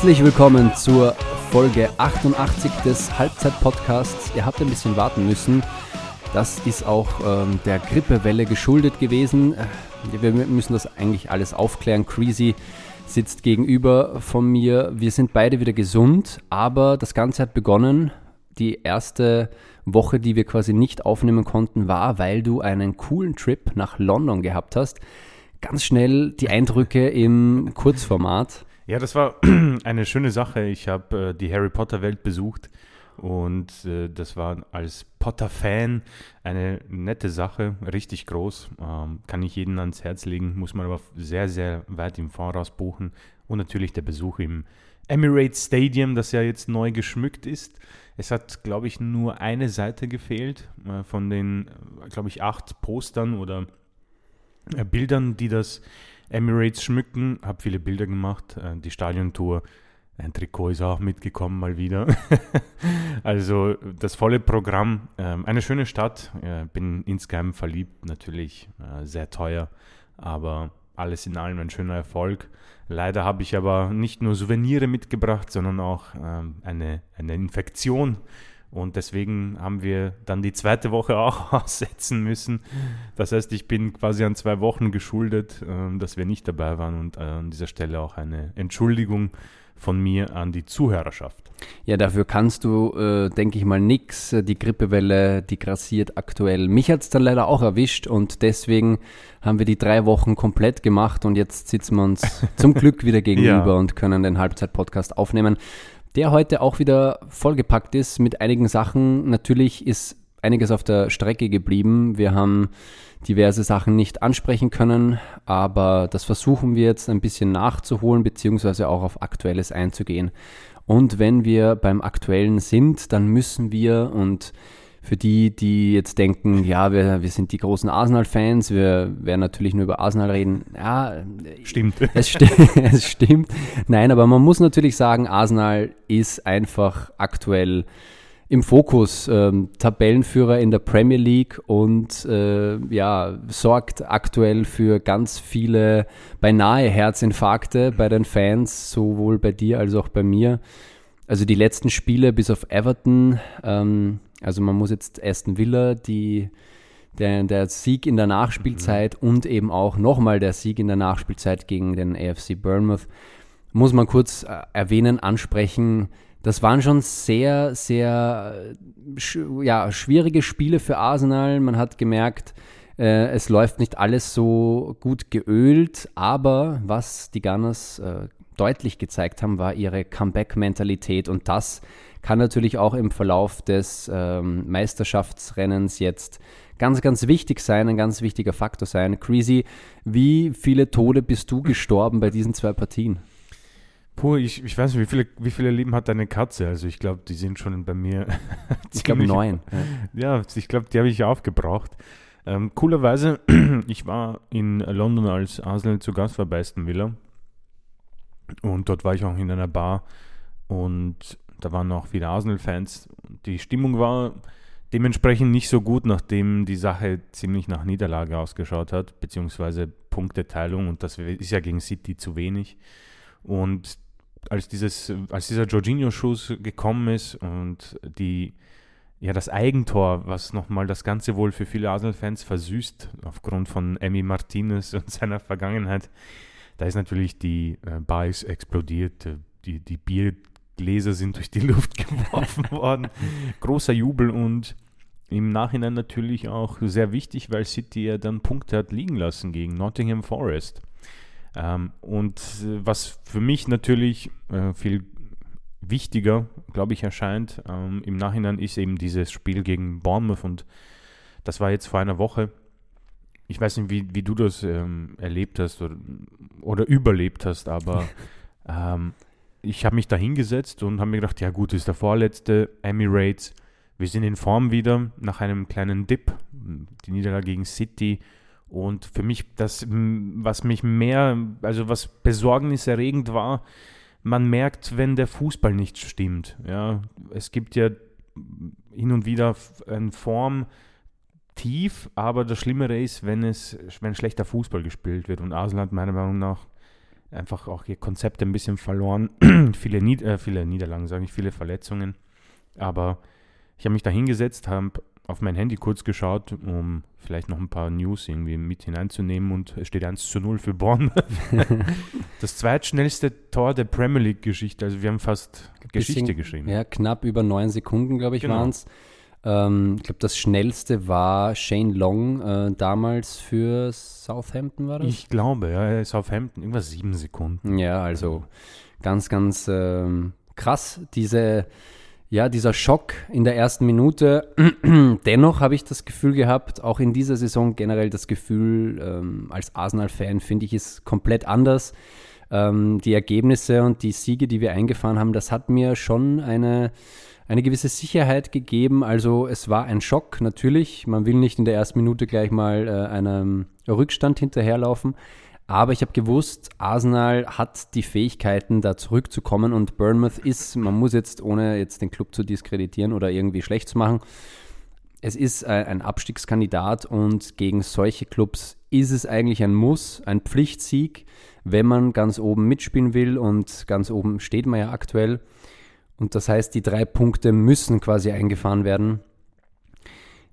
Herzlich willkommen zur Folge 88 des Halbzeit-Podcasts. Ihr habt ein bisschen warten müssen. Das ist auch ähm, der Grippewelle geschuldet gewesen. Äh, wir müssen das eigentlich alles aufklären. Creasy sitzt gegenüber von mir. Wir sind beide wieder gesund, aber das Ganze hat begonnen. Die erste Woche, die wir quasi nicht aufnehmen konnten, war, weil du einen coolen Trip nach London gehabt hast. Ganz schnell die Eindrücke im Kurzformat. Ja, das war eine schöne Sache. Ich habe äh, die Harry Potter Welt besucht und äh, das war als Potter-Fan eine nette Sache, richtig groß. Ähm, kann ich jeden ans Herz legen, muss man aber sehr, sehr weit im Voraus buchen. Und natürlich der Besuch im Emirates Stadium, das ja jetzt neu geschmückt ist. Es hat, glaube ich, nur eine Seite gefehlt äh, von den, glaube ich, acht Postern oder äh, Bildern, die das Emirates schmücken, habe viele Bilder gemacht, äh, die Stadiontour. Ein Trikot ist auch mitgekommen mal wieder. also das volle Programm. Ähm, eine schöne Stadt. bin insgeheim verliebt, natürlich äh, sehr teuer, aber alles in allem ein schöner Erfolg. Leider habe ich aber nicht nur Souvenire mitgebracht, sondern auch ähm, eine, eine Infektion und deswegen haben wir dann die zweite Woche auch aussetzen müssen. Das heißt, ich bin quasi an zwei Wochen geschuldet, äh, dass wir nicht dabei waren und äh, an dieser Stelle auch eine Entschuldigung von mir an die Zuhörerschaft. Ja, dafür kannst du, äh, denke ich mal, nichts. Die Grippewelle, die grassiert aktuell. Mich hat es dann leider auch erwischt und deswegen haben wir die drei Wochen komplett gemacht und jetzt sitzen wir uns zum Glück wieder gegenüber ja. und können den Halbzeit-Podcast aufnehmen der heute auch wieder vollgepackt ist mit einigen Sachen. Natürlich ist einiges auf der Strecke geblieben. Wir haben diverse Sachen nicht ansprechen können, aber das versuchen wir jetzt ein bisschen nachzuholen, beziehungsweise auch auf Aktuelles einzugehen. Und wenn wir beim Aktuellen sind, dann müssen wir und für die, die jetzt denken, ja, wir, wir sind die großen Arsenal-Fans, wir werden natürlich nur über Arsenal reden. Ja, stimmt. Es, sti es stimmt. Nein, aber man muss natürlich sagen, Arsenal ist einfach aktuell im Fokus. Ähm, Tabellenführer in der Premier League und äh, ja, sorgt aktuell für ganz viele beinahe Herzinfarkte bei den Fans, sowohl bei dir als auch bei mir. Also die letzten Spiele bis auf Everton ähm, also man muss jetzt Aston Villa, die, der, der Sieg in der Nachspielzeit mhm. und eben auch nochmal der Sieg in der Nachspielzeit gegen den AFC Bournemouth, muss man kurz äh, erwähnen, ansprechen. Das waren schon sehr, sehr sch ja, schwierige Spiele für Arsenal. Man hat gemerkt, äh, es läuft nicht alles so gut geölt, aber was die Gunners äh, deutlich gezeigt haben, war ihre Comeback-Mentalität und das kann natürlich auch im Verlauf des ähm, Meisterschaftsrennens jetzt ganz, ganz wichtig sein, ein ganz wichtiger Faktor sein. Creasy, wie viele Tode bist du gestorben bei diesen zwei Partien? Puh, ich, ich weiß nicht, wie viele, wie viele Leben hat deine Katze? Also ich glaube, die sind schon bei mir. ich glaube neun. Ja, ja ich glaube, die habe ich aufgebraucht. Ähm, coolerweise, ich war in London als Arsenal zu Gast war bei Aston Villa. Und dort war ich auch in einer Bar. Und da waren auch viele Arsenal-Fans. Die Stimmung war dementsprechend nicht so gut, nachdem die Sache ziemlich nach Niederlage ausgeschaut hat, beziehungsweise Punkteteilung und das ist ja gegen City zu wenig. Und als, dieses, als dieser Jorginho-Schuss gekommen ist und die, ja, das Eigentor, was nochmal das Ganze wohl für viele Arsenal-Fans versüßt, aufgrund von Emi Martinez und seiner Vergangenheit, da ist natürlich die äh, ist explodiert, die, die Bier, Gläser sind durch die Luft geworfen worden. Großer Jubel und im Nachhinein natürlich auch sehr wichtig, weil City ja dann Punkte hat liegen lassen gegen Nottingham Forest. Ähm, und äh, was für mich natürlich äh, viel wichtiger, glaube ich, erscheint ähm, im Nachhinein, ist eben dieses Spiel gegen Bournemouth und das war jetzt vor einer Woche. Ich weiß nicht, wie, wie du das ähm, erlebt hast oder, oder überlebt hast, aber ähm, ich habe mich da hingesetzt und habe mir gedacht, ja gut, ist der vorletzte Emirates. Wir sind in Form wieder nach einem kleinen Dip, die Niederlage gegen City. Und für mich, das, was mich mehr, also was besorgniserregend war, man merkt, wenn der Fußball nicht stimmt. Ja, es gibt ja hin und wieder eine Form tief, aber das Schlimmere ist, wenn es, wenn schlechter Fußball gespielt wird. Und Arsenal hat meiner Meinung nach einfach auch ihr Konzept ein bisschen verloren. viele, Nied äh, viele Niederlagen, sage ich, viele Verletzungen. Aber ich habe mich da hingesetzt, habe auf mein Handy kurz geschaut, um vielleicht noch ein paar News irgendwie mit hineinzunehmen und es steht 1 zu 0 für Bonn. das zweitschnellste Tor der Premier League-Geschichte. Also wir haben fast Geschichte Bisschen- geschrieben. Ja, knapp über neun Sekunden, glaube ich, Genau. waren es. Ähm, ich glaube, das schnellste war Shane Long äh, damals für Southampton, war das? Ich glaube, ja, Southampton, irgendwas sieben Sekunden. Ja, also ganz, ganz ähm, krass, diese, ja, dieser Schock in der ersten Minute. Dennoch habe ich das Gefühl gehabt, auch in dieser Saison generell das Gefühl, ähm, als Arsenal-Fan finde ich es komplett anders. Ähm, die Ergebnisse und die Siege, die wir eingefahren haben, das hat mir schon eine, eine gewisse Sicherheit gegeben. Also es war ein Schock, natürlich. Man will nicht in der ersten Minute gleich mal äh, einem Rückstand hinterherlaufen. Aber ich habe gewusst, Arsenal hat die Fähigkeiten, da zurückzukommen und Bournemouth ist, man muss jetzt, ohne jetzt den Club zu diskreditieren oder irgendwie schlecht zu machen, es ist ein ein Abstiegskandidat und gegen solche Clubs ist es eigentlich ein Muss, ein Pflichtsieg, wenn man ganz oben mitspielen will und ganz oben steht man ja aktuell. Und das heißt, die drei Punkte müssen quasi eingefahren werden.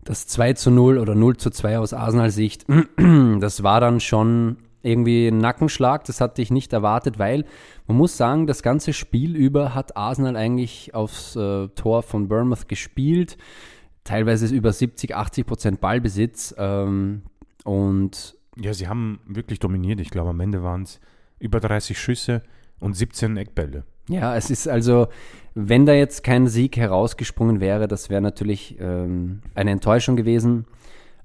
Das 2 zu 0 oder 0 zu 2 aus Arsenal-Sicht, das war dann schon irgendwie ein Nackenschlag. Das hatte ich nicht erwartet, weil man muss sagen, das ganze Spiel über hat Arsenal eigentlich aufs äh, Tor von Bournemouth gespielt. Teilweise über 70, 80 Prozent Ballbesitz. Ähm, und Ja, sie haben wirklich dominiert. Ich glaube, am Ende waren es über 30 Schüsse und 17 Eckbälle. Ja, es ist also, wenn da jetzt kein Sieg herausgesprungen wäre, das wäre natürlich ähm, eine Enttäuschung gewesen.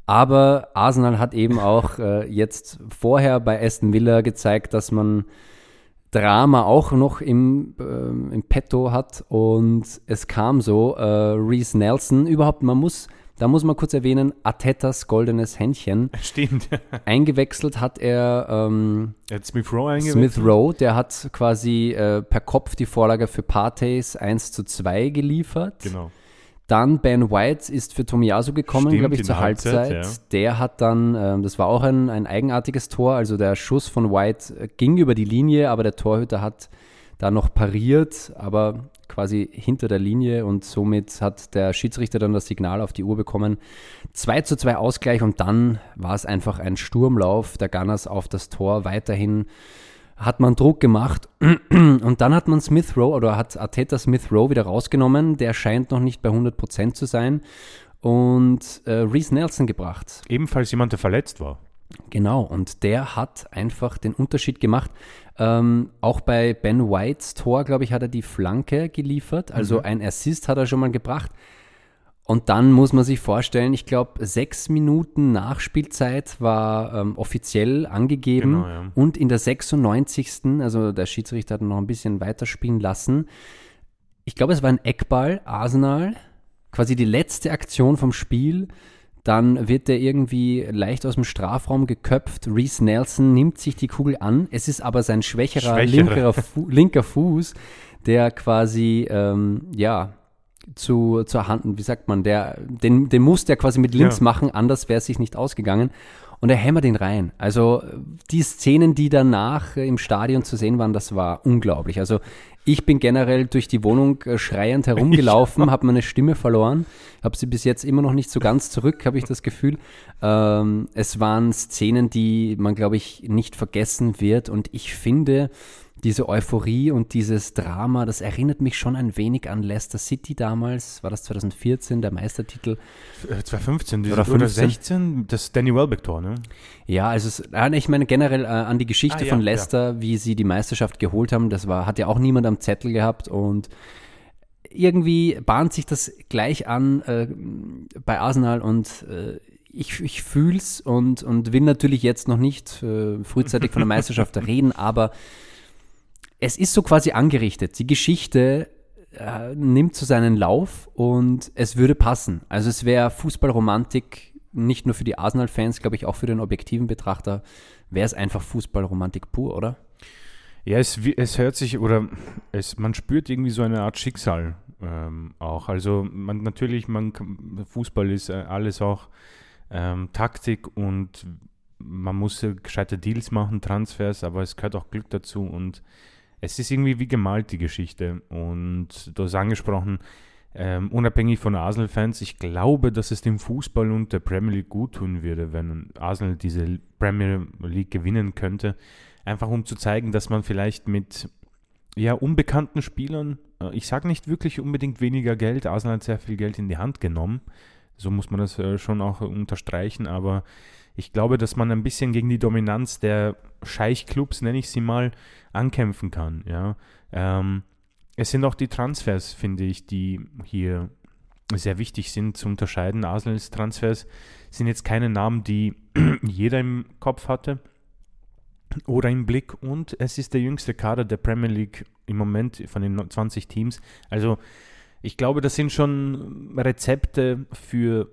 Aber Arsenal hat eben auch äh, jetzt vorher bei Aston Villa gezeigt, dass man Drama auch noch im, ähm, im Petto hat. Und es kam so, äh, Reese Nelson, überhaupt, man muss, da muss man kurz erwähnen, Atetas goldenes Händchen. Stimmt. Eingewechselt hat er ähm, Er hat Smith Rowe eingewechselt. Smith Rowe, der hat quasi äh, per Kopf die Vorlage für Partys 1 zu 2 geliefert. Genau. Dann Ben White ist für Tomiyasu gekommen, glaube ich, zur Halbzeit, Halbzeit. Der hat dann, ähm, das war auch ein, ein eigenartiges Tor, also der Schuss von White äh, ging über die Linie, aber der Torhüter hat da noch pariert, aber quasi hinter der Linie und somit hat der Schiedsrichter dann das Signal auf die Uhr bekommen. 2 zu 2 Ausgleich und dann war es einfach ein Sturmlauf der Gunners auf das Tor. Weiterhin hat man Druck gemacht und dann hat man Smith Rowe oder hat Arteta Smith Rowe wieder rausgenommen. Der scheint noch nicht bei 100% zu sein und äh, Reese Nelson gebracht. Ebenfalls jemand, der verletzt war. Genau, und der hat einfach den Unterschied gemacht. Ähm, auch bei Ben Whites Tor, glaube ich, hat er die Flanke geliefert. Also Mhm. ein Assist hat er schon mal gebracht. Und dann muss man sich vorstellen, ich glaube, sechs Minuten Nachspielzeit war ähm, offiziell angegeben. Genau, ja. Und in der 96. Also der Schiedsrichter hat noch ein bisschen weiterspielen lassen. Ich glaube, es war ein Eckball, Arsenal. Quasi die letzte Aktion vom Spiel. Dann wird der irgendwie leicht aus dem Strafraum geköpft. Reese Nelson nimmt sich die Kugel an. Es ist aber sein schwächerer, Schwächerer. Fu linker Fuß, der quasi, ähm, ja, zu, zur Hand, wie sagt man, der, den, den muss der quasi mit links Ja. machen, anders wäre es sich nicht ausgegangen. Und er hämmert ihn rein. Also die Szenen, die danach im Stadion zu sehen waren, das war unglaublich. Also ich bin generell durch die Wohnung äh, schreiend herumgelaufen, habe meine Stimme verloren, habe sie bis jetzt immer noch nicht so ganz zurück, habe ich das Gefühl. Ähm, es waren Szenen, die man, glaube ich, nicht vergessen wird. Und ich finde, diese Euphorie und dieses Drama, das erinnert mich schon ein wenig an Leicester City damals. War das 2014, der Meistertitel? Äh, 2015 Oder oder, 15. 16, das Danny Welbeck-Tor, ne? Ja, also es, äh, ich meine generell äh, an die Geschichte Ah, ja, von ja. Leicester, wie sie die Meisterschaft geholt haben. Das war, hat ja auch niemand am Zettel gehabt und irgendwie bahnt sich das gleich an äh, bei Arsenal und äh, ich, ich fühle es und, und will natürlich jetzt noch nicht äh, frühzeitig von der Meisterschaft reden, aber es ist so quasi angerichtet. Die Geschichte äh, nimmt so seinen Lauf und es würde passen. Also es wäre Fußballromantik nicht nur für die Arsenal-Fans, glaube ich, auch für den objektiven Betrachter wäre es einfach Fußballromantik pur, oder? Ja, es, es hört sich oder es, man spürt irgendwie so eine Art Schicksal ähm, auch. Also man natürlich, man Fußball ist äh, alles auch ähm, Taktik und man muss gescheite Deals machen, Transfers, aber es gehört auch Glück dazu und es ist irgendwie wie gemalt, die Geschichte. Und du hast angesprochen, ähm, unabhängig von Arsenal-Fans, ich glaube, dass es dem Fußball und der Premier League gut tun würde, wenn Arsenal diese Premier League gewinnen könnte. Einfach um zu zeigen, dass man vielleicht mit ja, unbekannten Spielern, äh, ich sage nicht wirklich unbedingt weniger Geld, Arsenal hat sehr viel Geld in die Hand genommen, so muss man das äh, schon auch unterstreichen, aber ich glaube, dass man ein bisschen gegen die Dominanz der Scheichclubs, nenne ich sie mal, ankämpfen kann. Ja. Ähm, es sind auch die Transfers, finde ich, die hier sehr wichtig sind zu unterscheiden. Arsenals Transfers sind jetzt keine Namen, die jeder im Kopf hatte oder im Blick und es ist der jüngste Kader der Premier League im Moment von den 20 Teams. Also ich glaube, das sind schon Rezepte für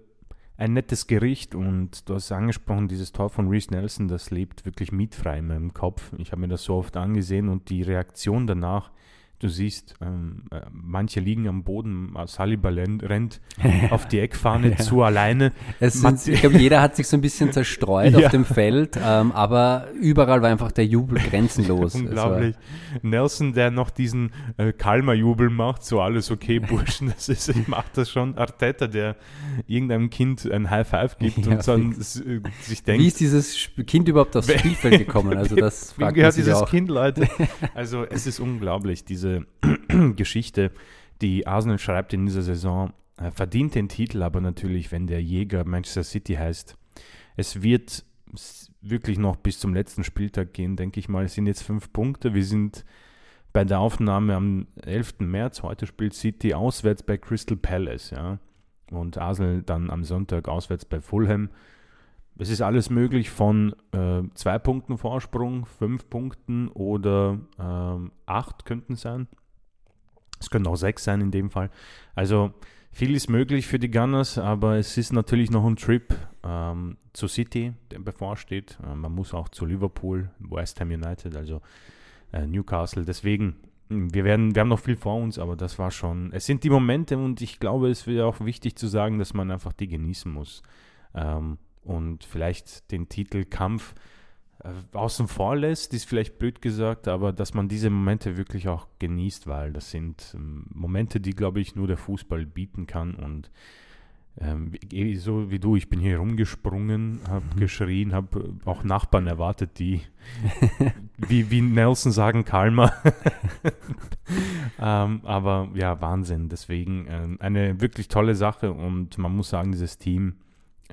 ein nettes Gericht und du hast angesprochen, dieses Tor von Reese Nelson, das lebt wirklich mietfrei in meinem Kopf. Ich habe mir das so oft angesehen und die Reaktion danach, Du siehst, ähm, äh, manche liegen am Boden, Saliba rennt auf die Eckfahne ja. zu alleine. Sind, ich glaube, jeder hat sich so ein bisschen zerstreut ja. auf dem Feld, ähm, aber überall war einfach der Jubel grenzenlos. Unglaublich. Nelson, der noch diesen äh, Kalmer-Jubel macht, so alles okay, Burschen, das ist, ich mache das schon. Arteta, der irgendeinem Kind ein High Five gibt ja, und dann äh, sich denkt. Wie ist dieses Kind überhaupt aufs Spielfeld gekommen? Also das fragt Wie gehört dieses auch. Kind, Leute? Also es ist unglaublich, diese diese Geschichte, die Arsenal schreibt in dieser Saison, äh, verdient den Titel, aber natürlich, wenn der Jäger Manchester City heißt, es wird wirklich noch bis zum letzten Spieltag gehen, denke ich mal. Es sind jetzt fünf Punkte. Wir sind bei der Aufnahme am 11. März. Heute spielt City auswärts bei Crystal Palace, ja. Und Arsenal dann am Sonntag auswärts bei Fulham. Es ist alles möglich von äh, zwei Punkten Vorsprung, fünf Punkten oder äh, acht könnten sein. Es könnten auch sechs sein in dem Fall. Also viel ist möglich für die Gunners, aber es ist natürlich noch ein Trip ähm, zu City, der bevorsteht. Äh, man muss auch zu Liverpool, West Ham United, also äh, Newcastle. Deswegen, hm, wir, werden, wir haben noch viel vor uns, aber das war schon. Es sind die Momente und ich glaube, es wäre auch wichtig zu sagen, dass man einfach die genießen muss. Ähm, und vielleicht den Titel Kampf äh, außen vor lässt, ist vielleicht blöd gesagt, aber dass man diese Momente wirklich auch genießt, weil das sind ähm, Momente, die, glaube ich, nur der Fußball bieten kann und ähm, eh, so wie du, ich bin hier rumgesprungen, habe mhm. geschrien, habe auch Nachbarn erwartet, die, wie, wie Nelson sagen, Kalmer. ähm, aber ja, Wahnsinn. Deswegen ähm, eine wirklich tolle Sache und man muss sagen, dieses Team äh,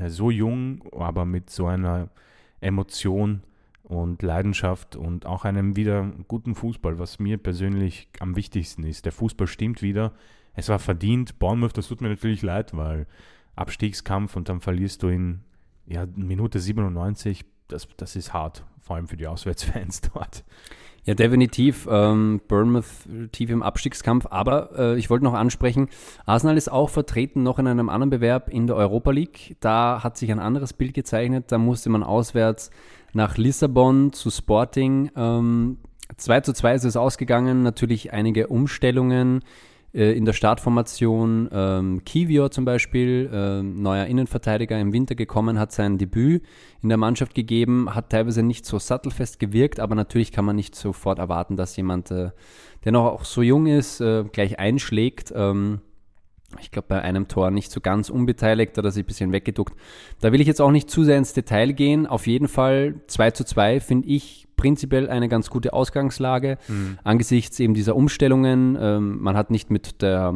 so jung, aber mit so einer Emotion und Leidenschaft und auch einem wieder guten Fußball, was mir persönlich am wichtigsten ist. Der Fußball stimmt wieder. Es war verdient. Bournemouth, das tut mir natürlich leid, weil Abstiegskampf und dann verlierst du in ja, Minute 97. Das, das ist hart, vor allem für die Auswärtsfans dort. Ja, definitiv. Ähm, Bournemouth tief im Abstiegskampf. Aber äh, ich wollte noch ansprechen, Arsenal ist auch vertreten noch in einem anderen Bewerb in der Europa League. Da hat sich ein anderes Bild gezeichnet. Da musste man auswärts nach Lissabon zu Sporting. Ähm, 2 zu 2 ist es ausgegangen. Natürlich einige Umstellungen in der Startformation. Ähm, Kivior zum Beispiel, äh, neuer Innenverteidiger im Winter gekommen, hat sein Debüt in der Mannschaft gegeben, hat teilweise nicht so sattelfest gewirkt, aber natürlich kann man nicht sofort erwarten, dass jemand, äh, der noch auch so jung ist, äh, gleich einschlägt. Ähm, ich glaube, bei einem Tor nicht so ganz unbeteiligt, oder sich ein bisschen weggeduckt. Da will ich jetzt auch nicht zu sehr ins Detail gehen. Auf jeden Fall 2 zu 2 finde ich prinzipiell eine ganz gute Ausgangslage mhm. angesichts eben dieser Umstellungen. Ähm, man hat nicht mit der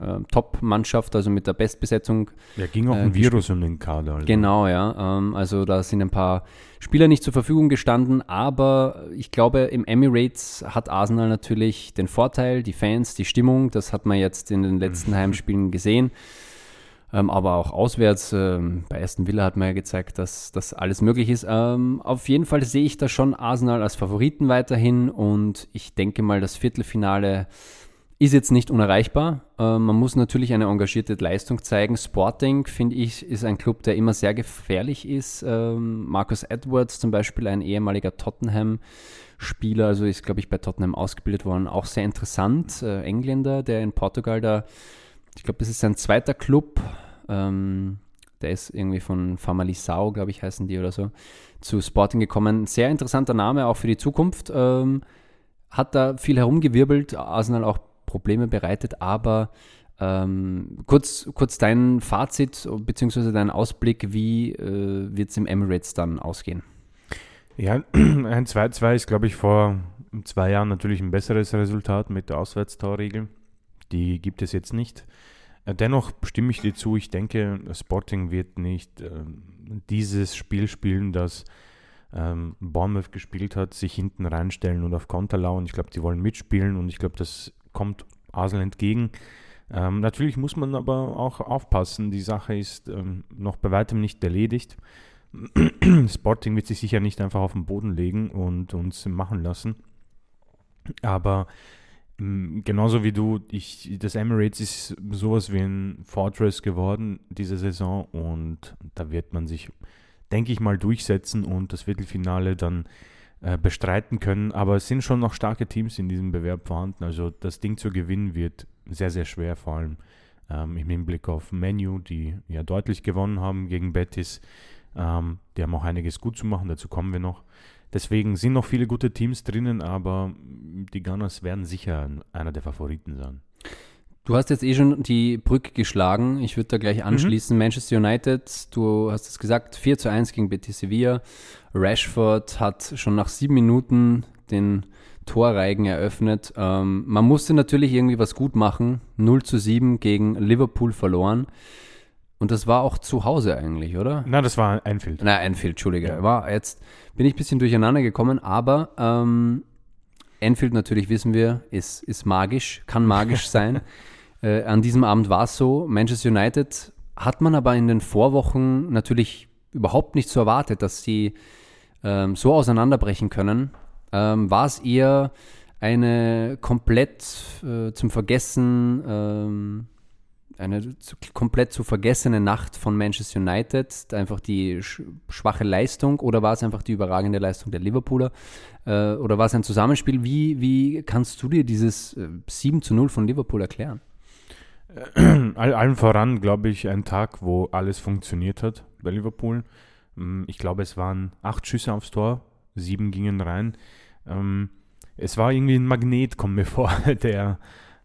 äh, Top-Mannschaft, also mit der Bestbesetzung. Ja, ging auch äh, ein Virus um den Kader. Also. Genau, ja. Ähm, also da sind ein paar Spieler nicht zur Verfügung gestanden, aber ich glaube, im Emirates hat Arsenal natürlich den Vorteil, die Fans, die Stimmung, das hat man jetzt in den letzten mhm. Heimspielen gesehen. Ähm, aber auch auswärts, ähm, bei Aston Villa hat man ja gezeigt, dass das alles möglich ist. Ähm, auf jeden Fall sehe ich da schon Arsenal als Favoriten weiterhin und ich denke mal, das Viertelfinale ist jetzt nicht unerreichbar. Äh, man muss natürlich eine engagierte Leistung zeigen. Sporting, finde ich, ist ein Club, der immer sehr gefährlich ist. Ähm, Marcus Edwards zum Beispiel, ein ehemaliger Tottenham-Spieler, also ist, glaube ich, bei Tottenham ausgebildet worden. Auch sehr interessant. Äh, Engländer, der in Portugal da, ich glaube, das ist sein zweiter Club. Ähm, der ist irgendwie von Famalisao, glaube ich, heißen die oder so, zu Sporting gekommen. Sehr interessanter Name auch für die Zukunft. Ähm, hat da viel herumgewirbelt, Arsenal auch Probleme bereitet, aber ähm, kurz, kurz dein Fazit bzw. dein Ausblick, wie äh, wird es im Emirates dann ausgehen? Ja, ein 2-2 ist, glaube ich, vor zwei Jahren natürlich ein besseres Resultat mit der Auswärtstorregel. Die gibt es jetzt nicht. Äh, dennoch stimme ich dir zu, ich denke, Sporting wird nicht äh, dieses Spiel spielen, das ähm, Bournemouth gespielt hat, sich hinten reinstellen und auf Konter lauern. Ich glaube, die wollen mitspielen und ich glaube, das kommt Arsenal entgegen. Ähm, natürlich muss man aber auch aufpassen. Die Sache ist ähm, noch bei weitem nicht erledigt. Sporting wird sich sicher nicht einfach auf den Boden legen und uns machen lassen. Aber ähm, genauso wie du, ich, das Emirates ist sowas wie ein Fortress geworden diese Saison und da wird man sich, denke ich mal, durchsetzen und das Viertelfinale dann äh, bestreiten können. Aber es sind schon noch starke Teams in diesem Bewerb vorhanden. Also das Ding zu gewinnen wird sehr, sehr schwer, vor allem ähm, im Hinblick auf Menu, die ja deutlich gewonnen haben gegen Betis. Ähm, die haben auch einiges gut zu machen, dazu kommen wir noch. Deswegen sind noch viele gute Teams drinnen, aber die Gunners werden sicher einer der Favoriten sein. Du hast jetzt eh schon die Brücke geschlagen. Ich würde da gleich mhm. anschließen. Mhm. Manchester United, du hast es gesagt, 4 zu 1 gegen Betis Sevilla. Rashford hat schon nach sieben Minuten den Torreigen eröffnet. Ähm, man musste natürlich irgendwie was gut machen. 0 zu 7 gegen Liverpool verloren. Und das war auch zu Hause eigentlich, oder? Na, das war Einfield. Na, Einfield, Entschuldige. Ja. War, jetzt bin ich ein bisschen durcheinander gekommen, aber ähm, Enfield natürlich wissen wir, ist, ist magisch, kann magisch sein. Äh, an diesem Abend war es so. Manchester United hat man aber in den Vorwochen natürlich überhaupt nicht so erwartet, dass sie ähm, so auseinanderbrechen können. Ähm, war es eher eine komplett äh, zum Vergessen ähm, eine zu, komplett zu vergessene Nacht von Manchester United, einfach die sch schwache Leistung oder war es einfach die überragende Leistung der Liverpooler äh, oder war es ein Zusammenspiel? Wie, wie kannst du dir dieses äh, 7 zu 0 von Liverpool erklären? All, allen voran, glaube ich, ein Tag, wo alles funktioniert hat bei Liverpool. Mm, ich glaube, es waren acht Schüsse aufs Tor, sieben gingen rein. Ähm, es war irgendwie ein Magnet, kommt mir vor, der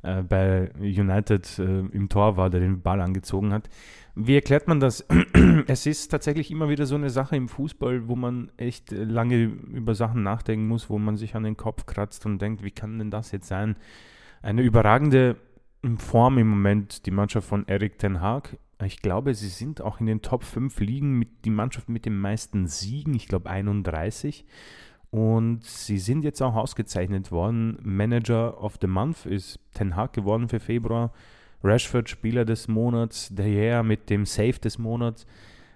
äh, bei United äh, im Tor war, der den Ball angezogen hat. Wie erklärt man das? es ist tatsächlich immer wieder so eine Sache im Fußball, wo man echt lange über Sachen nachdenken muss, wo man sich an den Kopf kratzt und denkt, wie kann denn das jetzt sein? Eine überragende Form im Moment, die Mannschaft von Eric Ten Haag. Ich glaube, sie sind auch in den Top 5 Ligen mit die Mannschaft mit den meisten Siegen, ich glaube 31. Und sie sind jetzt auch ausgezeichnet worden. Manager of the Month ist Ten Hag geworden für Februar. Rashford Spieler des Monats. Der Gea mit dem Save des Monats.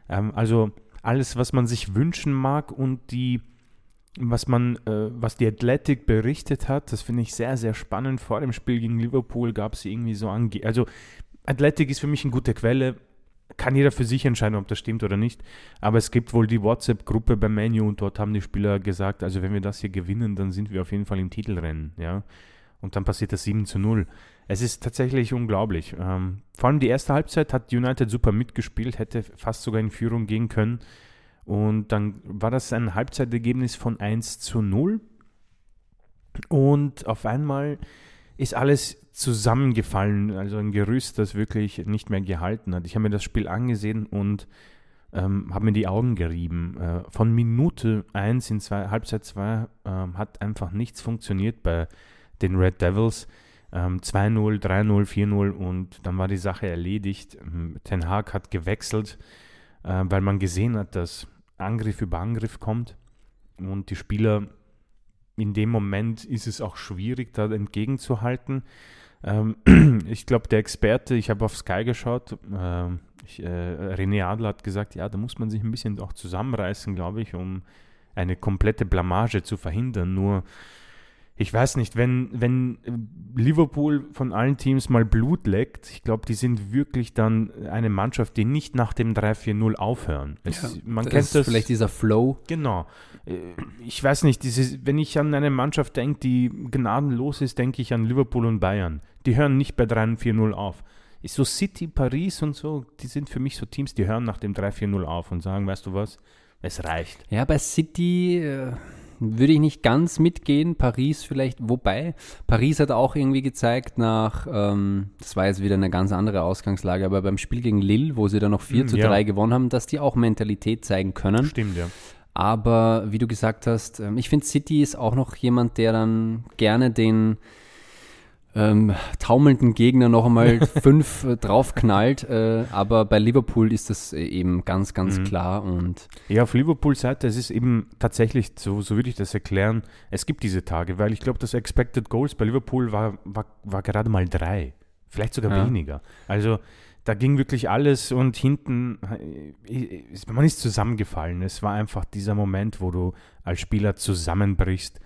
Ähm, also alles, was man sich wünschen mag und die, was man, äh, was die Athletic berichtet hat, das finde ich sehr, sehr spannend. Vor dem Spiel gegen Liverpool gab es irgendwie so ange... Also Athletic ist für mich eine gute Quelle kann jeder für sich entscheiden, ob das stimmt oder nicht. Aber es gibt wohl die WhatsApp-Gruppe beim Menu und dort haben die Spieler gesagt, also wenn wir das hier gewinnen, dann sind wir auf jeden Fall im Titelrennen, ja. Und dann passiert das 7 zu 0. Es ist tatsächlich unglaublich. Ähm, vor allem die erste Halbzeit hat United super mitgespielt, hätte fast sogar in Führung gehen können. Und dann war das ein Halbzeitergebnis von 1 zu 0. Und auf einmal ist alles zusammengefallen, also ein Gerüst, das wirklich nicht mehr gehalten hat. Ich habe mir das Spiel angesehen und ähm, habe mir die Augen gerieben. Äh, von Minute 1 in zwei, Halbzeit 2 ähm, hat einfach nichts funktioniert bei den Red Devils. Ähm, 2-0, 3-0, 4-0 und dann war die Sache erledigt. Ähm, Ten Hag hat gewechselt, äh, weil man gesehen hat, dass Angriff über Angriff kommt und die Spieler in dem Moment ist es auch schwierig, da entgegenzuhalten. Ähm, ich glaube, der Experte, ich habe auf Sky geschaut, äh, ich, äh, René Adler hat gesagt, ja, da muss man sich ein bisschen auch zusammenreißen, glaube ich, um eine komplette Blamage zu verhindern. Nur ich weiß nicht, wenn, wenn Liverpool von allen Teams mal Blut leckt, ich glaube, die sind wirklich dann eine Mannschaft, die nicht nach dem 3-4-0 aufhören. Es, ja, man das kennt das. Vielleicht dieser Flow. Genau. Äh, ich weiß nicht, dieses, wenn ich an eine Mannschaft denke, die gnadenlos ist, denke ich an Liverpool und Bayern. Die hören nicht bei 3-4-0 auf. ist so City, Paris und so, die sind für mich so Teams, die hören nach dem 3-4-0 auf und sagen, weißt du was, es reicht. Ja, bei City äh, würde ich nicht ganz mitgehen. Paris vielleicht, wobei Paris hat auch irgendwie gezeigt nach, ähm, das war jetzt wieder eine ganz andere Ausgangslage, aber beim Spiel gegen Lille, wo sie dann noch 4 mm, zu 3 ja. gewonnen haben, dass die auch Mentalität zeigen können. Stimmt, ja. Aber wie du gesagt hast, ähm, ich finde, City ist auch noch jemand, der dann gerne den ähm, taumelnden Gegner noch einmal fünf äh, draufknallt. Äh, aber bei Liverpool ist das äh, eben ganz, ganz mhm. klar. Und ja, auf Liverpool Seite, es ist eben tatsächlich, so, so würde ich das erklären, es gibt diese Tage, weil ich glaube, das Expected Goals bei Liverpool war, war, war gerade mal drei, vielleicht sogar ja. weniger. Also da ging wirklich alles und hinten, äh, man ist zusammengefallen. Es war einfach dieser Moment, wo du als Spieler zusammenbrichst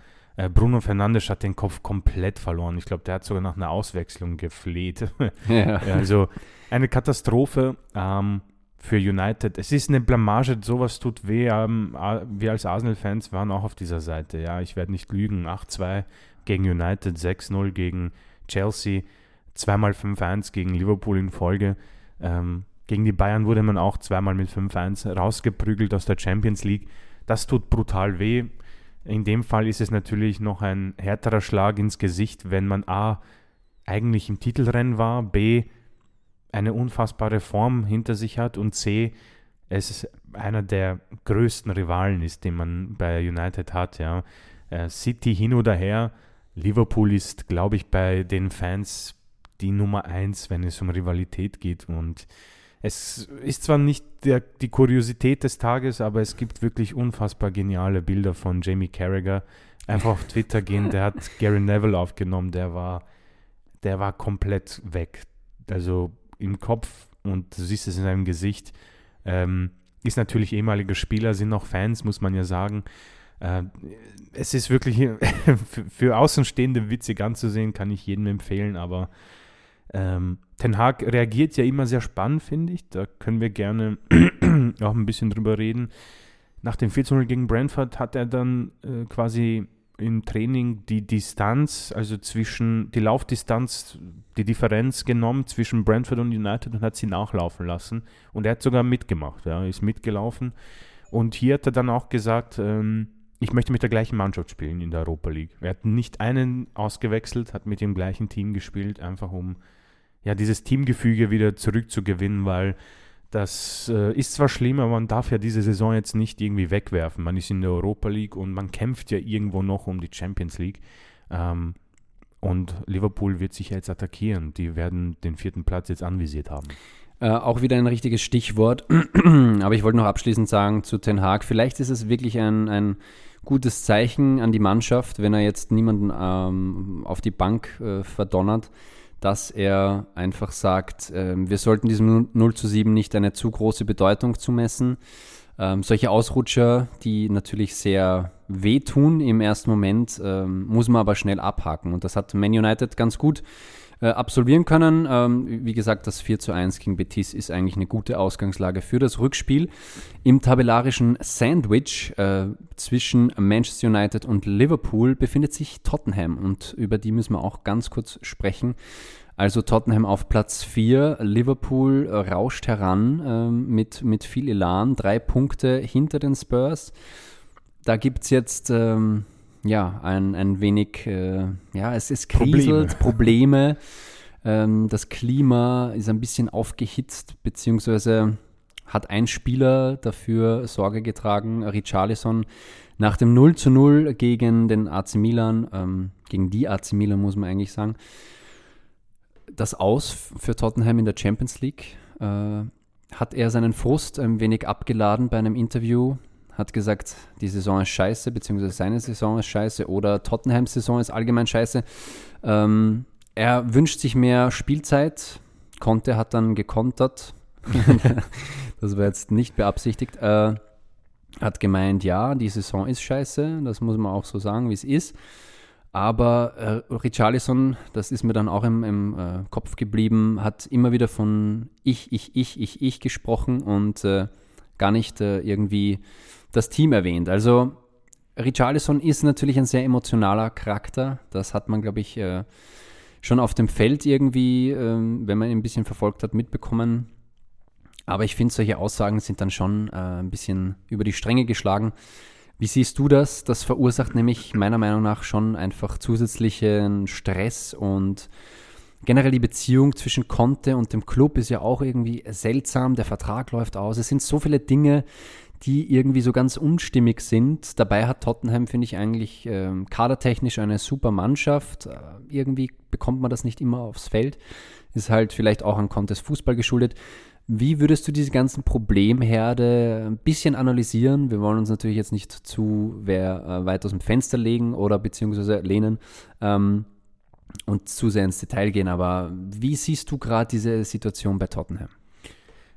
Bruno Fernandes hat den Kopf komplett verloren. Ich glaube, der hat sogar nach einer Auswechslung gefleht. Ja. also eine Katastrophe ähm, für United. Es ist eine Blamage, sowas tut weh. Ähm, wir als Arsenal-Fans waren auch auf dieser Seite. Ja, ich werde nicht lügen. 8-2 gegen United, 6-0 gegen Chelsea, zweimal 5-1 gegen Liverpool in Folge. Ähm, gegen die Bayern wurde man auch zweimal mit 5-1 rausgeprügelt aus der Champions League. Das tut brutal weh. In dem Fall ist es natürlich noch ein härterer Schlag ins Gesicht, wenn man A eigentlich im Titelrennen war, B eine unfassbare Form hinter sich hat und C es einer der größten Rivalen ist, den man bei United hat. Ja. Äh, City hin oder her, Liverpool ist, glaube ich, bei den Fans die Nummer eins, wenn es um Rivalität geht und es ist zwar nicht der, die Kuriosität des Tages, aber es gibt wirklich unfassbar geniale Bilder von Jamie Carragher. Einfach auf Twitter gehen, der hat Gary Neville aufgenommen, der war, der war komplett weg. Also im Kopf und du siehst es in seinem Gesicht. Ähm, ist natürlich ehemaliger Spieler, sind noch Fans, muss man ja sagen. Äh, es ist wirklich für, für Außenstehende witzig anzusehen, kann ich jedem empfehlen, aber ähm, Ten Hag reagiert ja immer sehr spannend, finde ich. Da können wir gerne auch ein bisschen drüber reden. Nach dem 4-0 gegen Brentford hat er dann äh, quasi im Training die Distanz, also zwischen die Laufdistanz, die Differenz genommen zwischen Brentford und United und hat sie nachlaufen lassen. Und er hat sogar mitgemacht, ja, ist mitgelaufen. Und hier hat er dann auch gesagt, ähm, ich möchte mit der gleichen Mannschaft spielen in der Europa League. Er hat nicht einen ausgewechselt, hat mit dem gleichen Team gespielt, einfach um ja, dieses Teamgefüge wieder zurückzugewinnen, weil das äh, ist zwar schlimm, aber man darf ja diese Saison jetzt nicht irgendwie wegwerfen. Man ist in der Europa League und man kämpft ja irgendwo noch um die Champions League. Ähm, und Liverpool wird sich jetzt attackieren. Die werden den vierten Platz jetzt anvisiert haben. Äh, auch wieder ein richtiges Stichwort. Aber ich wollte noch abschließend sagen zu Ten Haag, vielleicht ist es wirklich ein, ein gutes Zeichen an die Mannschaft, wenn er jetzt niemanden ähm, auf die Bank äh, verdonnert dass er einfach sagt, äh, wir sollten diesem 0 zu 7 nicht eine zu große Bedeutung zumessen. Ähm, solche Ausrutscher, die natürlich sehr wehtun im ersten Moment, ähm, muss man aber schnell abhaken. Und das hat Man United ganz gut äh, absolvieren können. Ähm, wie gesagt, das 4 zu 1 gegen Betis ist eigentlich eine gute Ausgangslage für das Rückspiel. Im tabellarischen Sandwich äh, zwischen Manchester United und Liverpool befindet sich Tottenham und über die müssen wir auch ganz kurz sprechen. Also Tottenham auf Platz 4, Liverpool rauscht heran äh, mit, mit viel Elan, drei Punkte hinter den Spurs. Da gibt es jetzt ähm, ja, ein, ein wenig, äh, ja, es, es kriselt, Probleme. Probleme. Ähm, das Klima ist ein bisschen aufgehitzt, beziehungsweise hat ein Spieler dafür Sorge getragen, Richarlison, nach dem 0 zu 0 gegen den AC Milan, ähm, gegen die AC Milan muss man eigentlich sagen, das Aus für Tottenham in der Champions League. Äh, hat er seinen Frust ein wenig abgeladen bei einem Interview hat gesagt, die Saison ist scheiße, beziehungsweise seine Saison ist scheiße oder Tottenhams Saison ist allgemein scheiße. Ähm, er wünscht sich mehr Spielzeit. Conte hat dann gekontert. das war jetzt nicht beabsichtigt. Äh, hat gemeint, ja, die Saison ist scheiße, das muss man auch so sagen, wie es ist. Aber äh, Richarlison, das ist mir dann auch im, im äh, Kopf geblieben, hat immer wieder von ich, ich, ich, ich, ich gesprochen und äh, gar nicht äh, irgendwie das Team erwähnt. Also Richarlison ist natürlich ein sehr emotionaler Charakter. Das hat man, glaube ich, äh, schon auf dem Feld irgendwie, ähm, wenn man ihn ein bisschen verfolgt hat, mitbekommen. Aber ich finde, solche Aussagen sind dann schon äh, ein bisschen über die Stränge geschlagen. Wie siehst du das? Das verursacht nämlich meiner Meinung nach schon einfach zusätzlichen Stress und generell die Beziehung zwischen Conte und dem Club ist ja auch irgendwie seltsam. Der Vertrag läuft aus. Es sind so viele Dinge, die irgendwie so ganz unstimmig sind. Dabei hat Tottenham, finde ich, eigentlich äh, kadertechnisch eine super Mannschaft. Äh, irgendwie bekommt man das nicht immer aufs Feld. Ist halt vielleicht auch an Contes Fußball geschuldet. Wie würdest du diese ganzen Problemherde ein bisschen analysieren? Wir wollen uns natürlich jetzt nicht zu wer, äh, weit aus dem Fenster legen oder beziehungsweise lehnen ähm, und zu sehr ins Detail gehen, aber wie siehst du gerade diese Situation bei Tottenham?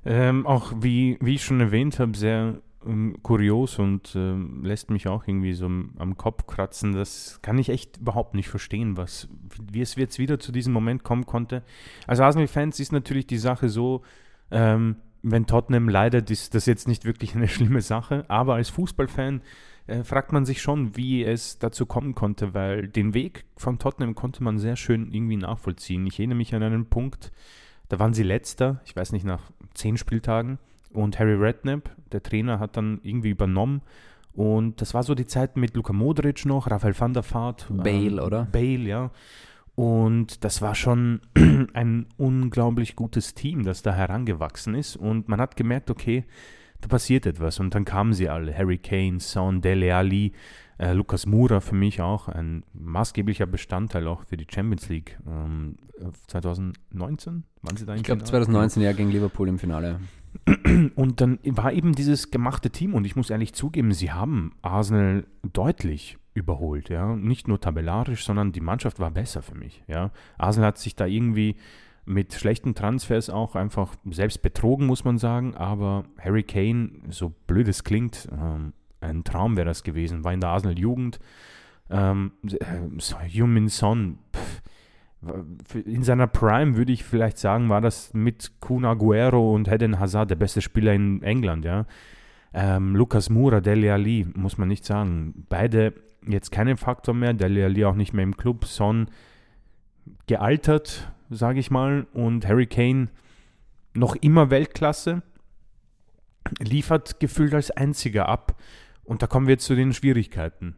Ähm, auch wie, wie ich schon erwähnt habe, sehr ähm, kurios und äh, lässt mich auch irgendwie so am Kopf kratzen. Das kann ich echt überhaupt nicht verstehen, was, wie es jetzt wieder zu diesem Moment kommen konnte. Als Arsenal-Fans ist natürlich die Sache so, ähm, wenn Tottenham leidet, ist das jetzt nicht wirklich eine schlimme Sache. Aber als Fußballfan äh, fragt man sich schon, wie es dazu kommen konnte, weil den Weg von Tottenham konnte man sehr schön irgendwie nachvollziehen. Ich erinnere mich an einen Punkt, da waren sie letzter, ich weiß nicht, nach zehn Spieltagen. Und Harry Redknapp, der Trainer, hat dann irgendwie übernommen. Und das war so die Zeit mit Luka Modric noch, Rafael van der Vaart. Bale, ähm, oder? Bale, ja. Und das war schon ein unglaublich gutes Team, das da herangewachsen ist. Und man hat gemerkt, okay, da passiert etwas. Und dann kamen sie alle. Harry Kane, Son, Dele Alli, äh, Lukas Moura für mich auch. Ein maßgeblicher Bestandteil auch für die Champions League. Ähm, 2019 waren sie da Ich glaube 2019 ja gegen Liverpool im Finale. Und dann war eben dieses gemachte Team. Und ich muss ehrlich zugeben, sie haben Arsenal deutlich überholt, ja. Nicht nur tabellarisch, sondern die Mannschaft war besser für mich, ja. Arsenal hat sich da irgendwie mit schlechten Transfers auch einfach selbst betrogen, muss man sagen. Aber Harry Kane, so blöd es klingt, ähm, ein Traum wäre das gewesen. War in der Arsenal-Jugend. Ähm, Human Son, in seiner Prime würde ich vielleicht sagen, war das mit Kun Aguero und Eden Hazard der beste Spieler in England, ja. Ähm, Lucas Moura, Dele Ali, muss man nicht sagen. Beide jetzt keinen Faktor mehr. Dele Alli auch nicht mehr im Club. Son gealtert, sage ich mal. Und Harry Kane noch immer Weltklasse. Liefert gefühlt als einziger ab. Und da kommen wir jetzt zu den Schwierigkeiten.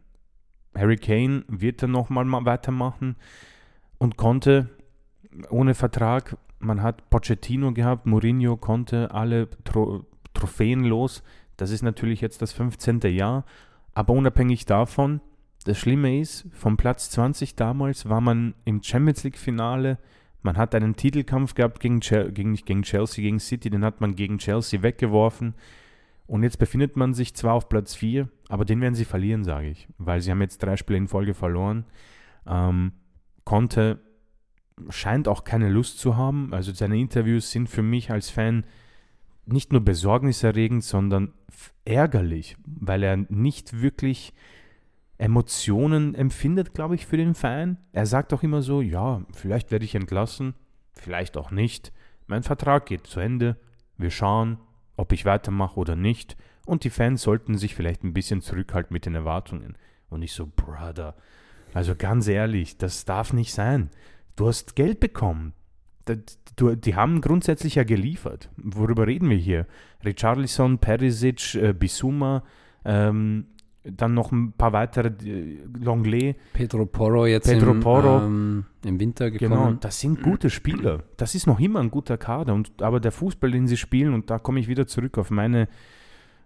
Harry Kane wird dann nochmal weitermachen und konnte ohne Vertrag. Man hat Pochettino gehabt, Mourinho konnte alle Tro Trophäen los. Das ist natürlich jetzt das 15. Jahr. Aber unabhängig davon, das Schlimme ist, vom Platz 20 damals war man im Champions League-Finale. Man hat einen Titelkampf gehabt gegen, gegen, nicht gegen Chelsea, gegen City, den hat man gegen Chelsea weggeworfen. Und jetzt befindet man sich zwar auf Platz 4, aber den werden sie verlieren, sage ich. Weil sie haben jetzt drei Spiele in Folge verloren. Ähm, Conte scheint auch keine Lust zu haben. Also seine Interviews sind für mich als Fan nicht nur besorgniserregend, sondern ärgerlich, weil er nicht wirklich Emotionen empfindet, glaube ich, für den Fan. Er sagt auch immer so, ja, vielleicht werde ich entlassen, vielleicht auch nicht. Mein Vertrag geht zu Ende. Wir schauen, ob ich weitermache oder nicht. Und die Fans sollten sich vielleicht ein bisschen zurückhalten mit den Erwartungen. Und ich so, Brother, also ganz ehrlich, das darf nicht sein. Du hast Geld bekommen. Die haben grundsätzlich ja geliefert. Worüber reden wir hier? Richarlison, Perisic, äh, Bisuma, ähm, dann noch ein paar weitere, äh, Longley. Pedro Porro jetzt Pedro im, Porro. Ähm, im Winter gekommen. Genau, das sind gute Spieler. Das ist noch immer ein guter Kader. Und, aber der Fußball, den sie spielen, und da komme ich wieder zurück auf meine,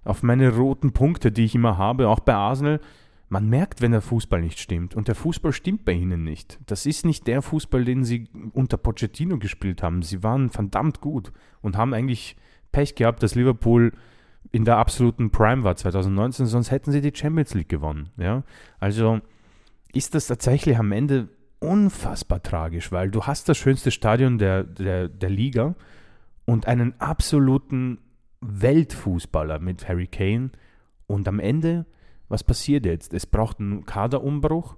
auf meine roten Punkte, die ich immer habe, auch bei Arsenal, man merkt, wenn der Fußball nicht stimmt. Und der Fußball stimmt bei ihnen nicht. Das ist nicht der Fußball, den sie unter Pochettino gespielt haben. Sie waren verdammt gut und haben eigentlich Pech gehabt, dass Liverpool in der absoluten Prime war 2019, sonst hätten sie die Champions League gewonnen. Ja? Also ist das tatsächlich am Ende unfassbar tragisch, weil du hast das schönste Stadion der, der, der Liga und einen absoluten Weltfußballer mit Harry Kane und am Ende, was passiert jetzt? Es braucht einen Kaderumbruch,